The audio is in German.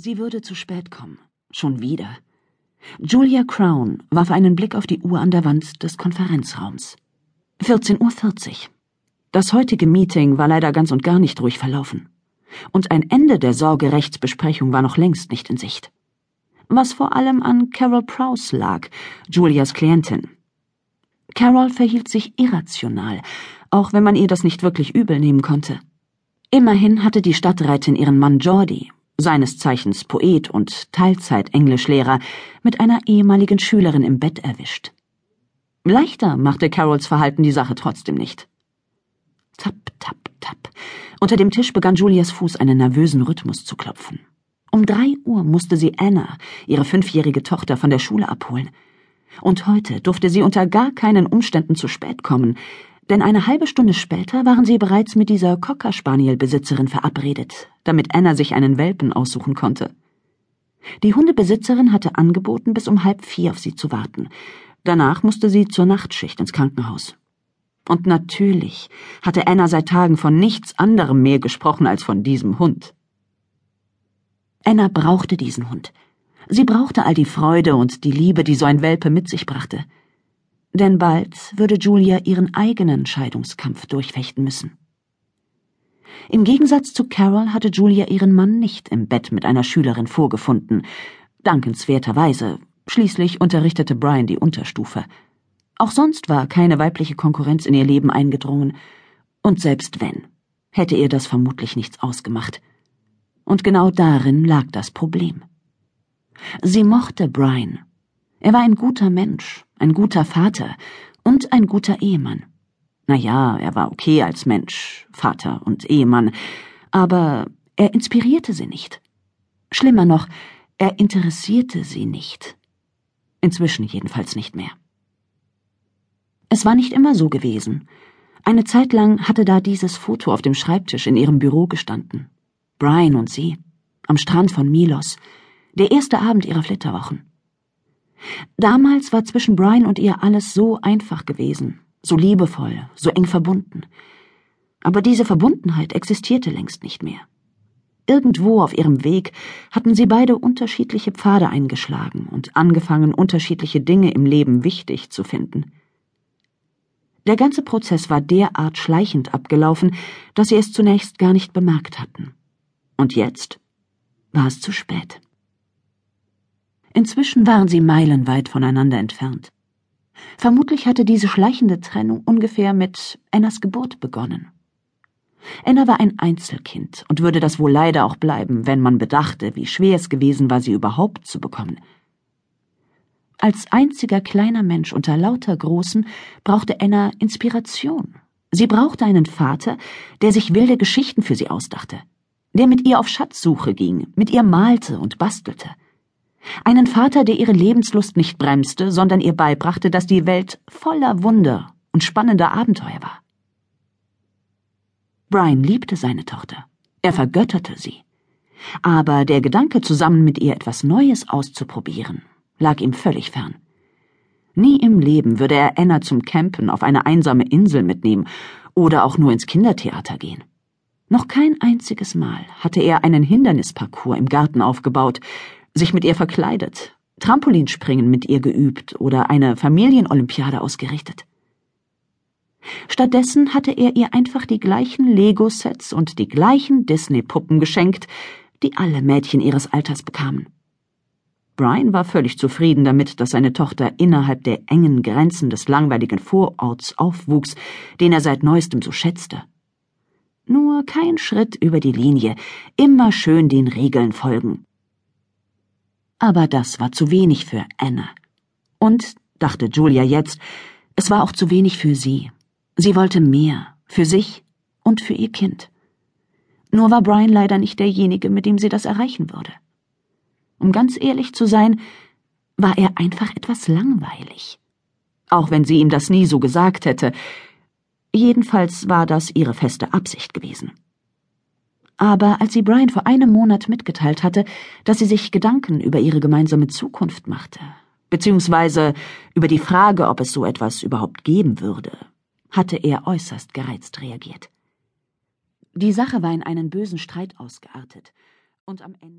Sie würde zu spät kommen. Schon wieder. Julia Crown warf einen Blick auf die Uhr an der Wand des Konferenzraums. 14.40 Uhr. Das heutige Meeting war leider ganz und gar nicht ruhig verlaufen. Und ein Ende der Sorgerechtsbesprechung war noch längst nicht in Sicht. Was vor allem an Carol Prowse lag, Julias Klientin. Carol verhielt sich irrational, auch wenn man ihr das nicht wirklich übel nehmen konnte. Immerhin hatte die Stadträtin ihren Mann Jordi, seines Zeichens Poet und Teilzeit-Englischlehrer, mit einer ehemaligen Schülerin im Bett erwischt. Leichter machte Carols Verhalten die Sache trotzdem nicht. Tap, tap, tap. Unter dem Tisch begann Julias Fuß einen nervösen Rhythmus zu klopfen. Um drei Uhr musste sie Anna, ihre fünfjährige Tochter, von der Schule abholen. Und heute durfte sie unter gar keinen Umständen zu spät kommen, denn eine halbe Stunde später waren sie bereits mit dieser Cocker Spaniel Besitzerin verabredet, damit Anna sich einen Welpen aussuchen konnte. Die Hundebesitzerin hatte angeboten, bis um halb vier auf sie zu warten. Danach musste sie zur Nachtschicht ins Krankenhaus. Und natürlich hatte Anna seit Tagen von nichts anderem mehr gesprochen als von diesem Hund. Anna brauchte diesen Hund. Sie brauchte all die Freude und die Liebe, die so ein Welpe mit sich brachte denn bald würde Julia ihren eigenen Scheidungskampf durchfechten müssen. Im Gegensatz zu Carol hatte Julia ihren Mann nicht im Bett mit einer Schülerin vorgefunden. Dankenswerterweise. Schließlich unterrichtete Brian die Unterstufe. Auch sonst war keine weibliche Konkurrenz in ihr Leben eingedrungen. Und selbst wenn, hätte ihr das vermutlich nichts ausgemacht. Und genau darin lag das Problem. Sie mochte Brian. Er war ein guter Mensch, ein guter Vater und ein guter Ehemann. Na ja, er war okay als Mensch, Vater und Ehemann, aber er inspirierte sie nicht. Schlimmer noch, er interessierte sie nicht. Inzwischen jedenfalls nicht mehr. Es war nicht immer so gewesen. Eine Zeit lang hatte da dieses Foto auf dem Schreibtisch in ihrem Büro gestanden. Brian und sie, am Strand von Milos, der erste Abend ihrer Flitterwochen. Damals war zwischen Brian und ihr alles so einfach gewesen, so liebevoll, so eng verbunden. Aber diese Verbundenheit existierte längst nicht mehr. Irgendwo auf ihrem Weg hatten sie beide unterschiedliche Pfade eingeschlagen und angefangen, unterschiedliche Dinge im Leben wichtig zu finden. Der ganze Prozess war derart schleichend abgelaufen, dass sie es zunächst gar nicht bemerkt hatten. Und jetzt war es zu spät. Inzwischen waren sie meilenweit voneinander entfernt. Vermutlich hatte diese schleichende Trennung ungefähr mit Annas Geburt begonnen. Anna war ein Einzelkind und würde das wohl leider auch bleiben, wenn man bedachte, wie schwer es gewesen war, sie überhaupt zu bekommen. Als einziger kleiner Mensch unter lauter Großen brauchte Anna Inspiration. Sie brauchte einen Vater, der sich wilde Geschichten für sie ausdachte, der mit ihr auf Schatzsuche ging, mit ihr malte und bastelte. Einen Vater, der ihre Lebenslust nicht bremste, sondern ihr beibrachte, dass die Welt voller Wunder und spannender Abenteuer war. Brian liebte seine Tochter. Er vergötterte sie. Aber der Gedanke, zusammen mit ihr etwas Neues auszuprobieren, lag ihm völlig fern. Nie im Leben würde er Anna zum Campen auf eine einsame Insel mitnehmen oder auch nur ins Kindertheater gehen. Noch kein einziges Mal hatte er einen Hindernisparcours im Garten aufgebaut, sich mit ihr verkleidet, Trampolinspringen mit ihr geübt oder eine Familienolympiade ausgerichtet. Stattdessen hatte er ihr einfach die gleichen Lego-Sets und die gleichen Disney-Puppen geschenkt, die alle Mädchen ihres Alters bekamen. Brian war völlig zufrieden damit, dass seine Tochter innerhalb der engen Grenzen des langweiligen Vororts aufwuchs, den er seit neuestem so schätzte. Nur kein Schritt über die Linie, immer schön den Regeln folgen. Aber das war zu wenig für Anna. Und, dachte Julia jetzt, es war auch zu wenig für sie. Sie wollte mehr, für sich und für ihr Kind. Nur war Brian leider nicht derjenige, mit dem sie das erreichen würde. Um ganz ehrlich zu sein, war er einfach etwas langweilig. Auch wenn sie ihm das nie so gesagt hätte. Jedenfalls war das ihre feste Absicht gewesen. Aber als sie Brian vor einem Monat mitgeteilt hatte, dass sie sich Gedanken über ihre gemeinsame Zukunft machte, beziehungsweise über die Frage, ob es so etwas überhaupt geben würde, hatte er äußerst gereizt reagiert. Die Sache war in einen bösen Streit ausgeartet, und am Ende